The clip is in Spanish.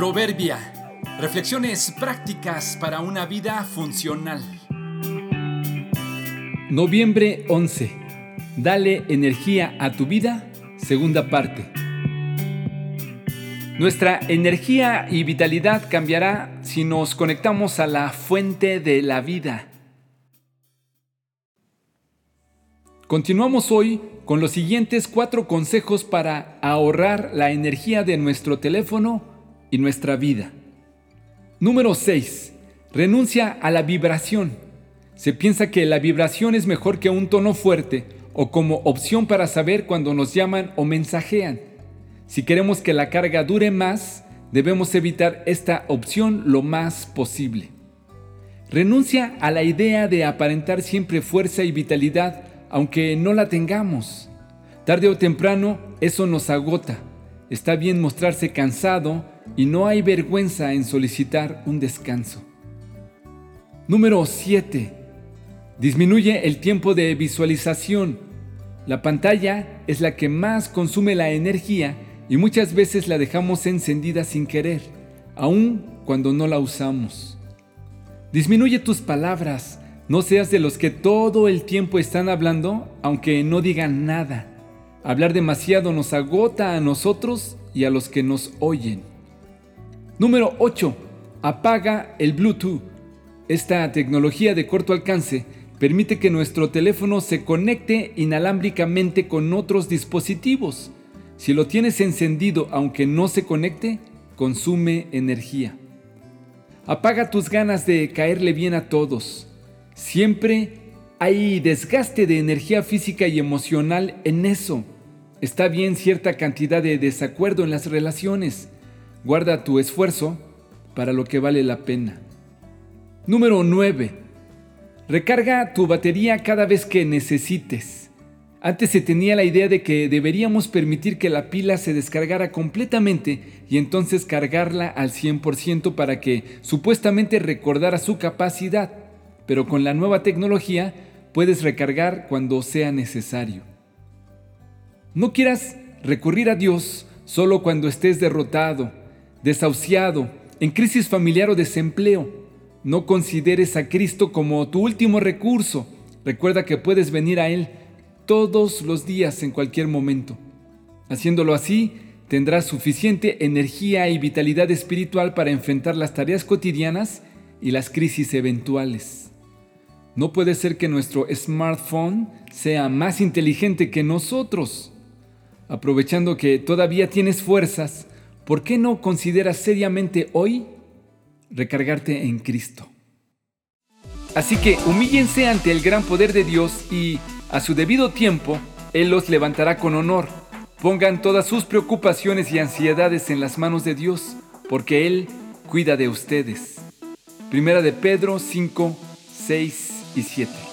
Proverbia. Reflexiones prácticas para una vida funcional. Noviembre 11. Dale energía a tu vida. Segunda parte. Nuestra energía y vitalidad cambiará si nos conectamos a la fuente de la vida. Continuamos hoy con los siguientes cuatro consejos para ahorrar la energía de nuestro teléfono y nuestra vida. Número 6. Renuncia a la vibración. Se piensa que la vibración es mejor que un tono fuerte o como opción para saber cuando nos llaman o mensajean. Si queremos que la carga dure más, debemos evitar esta opción lo más posible. Renuncia a la idea de aparentar siempre fuerza y vitalidad aunque no la tengamos. Tarde o temprano eso nos agota. Está bien mostrarse cansado y no hay vergüenza en solicitar un descanso. Número 7. Disminuye el tiempo de visualización. La pantalla es la que más consume la energía y muchas veces la dejamos encendida sin querer, aun cuando no la usamos. Disminuye tus palabras, no seas de los que todo el tiempo están hablando, aunque no digan nada. Hablar demasiado nos agota a nosotros y a los que nos oyen. Número 8. Apaga el Bluetooth. Esta tecnología de corto alcance permite que nuestro teléfono se conecte inalámbricamente con otros dispositivos. Si lo tienes encendido aunque no se conecte, consume energía. Apaga tus ganas de caerle bien a todos. Siempre hay desgaste de energía física y emocional en eso. Está bien cierta cantidad de desacuerdo en las relaciones. Guarda tu esfuerzo para lo que vale la pena. Número 9. Recarga tu batería cada vez que necesites. Antes se tenía la idea de que deberíamos permitir que la pila se descargara completamente y entonces cargarla al 100% para que supuestamente recordara su capacidad pero con la nueva tecnología puedes recargar cuando sea necesario. No quieras recurrir a Dios solo cuando estés derrotado, desahuciado, en crisis familiar o desempleo. No consideres a Cristo como tu último recurso. Recuerda que puedes venir a Él todos los días en cualquier momento. Haciéndolo así, tendrás suficiente energía y vitalidad espiritual para enfrentar las tareas cotidianas y las crisis eventuales. No puede ser que nuestro smartphone sea más inteligente que nosotros. Aprovechando que todavía tienes fuerzas, ¿por qué no consideras seriamente hoy recargarte en Cristo? Así que humíllense ante el gran poder de Dios y, a su debido tiempo, Él los levantará con honor. Pongan todas sus preocupaciones y ansiedades en las manos de Dios, porque Él cuida de ustedes. Primera de Pedro 5, 6 y 7.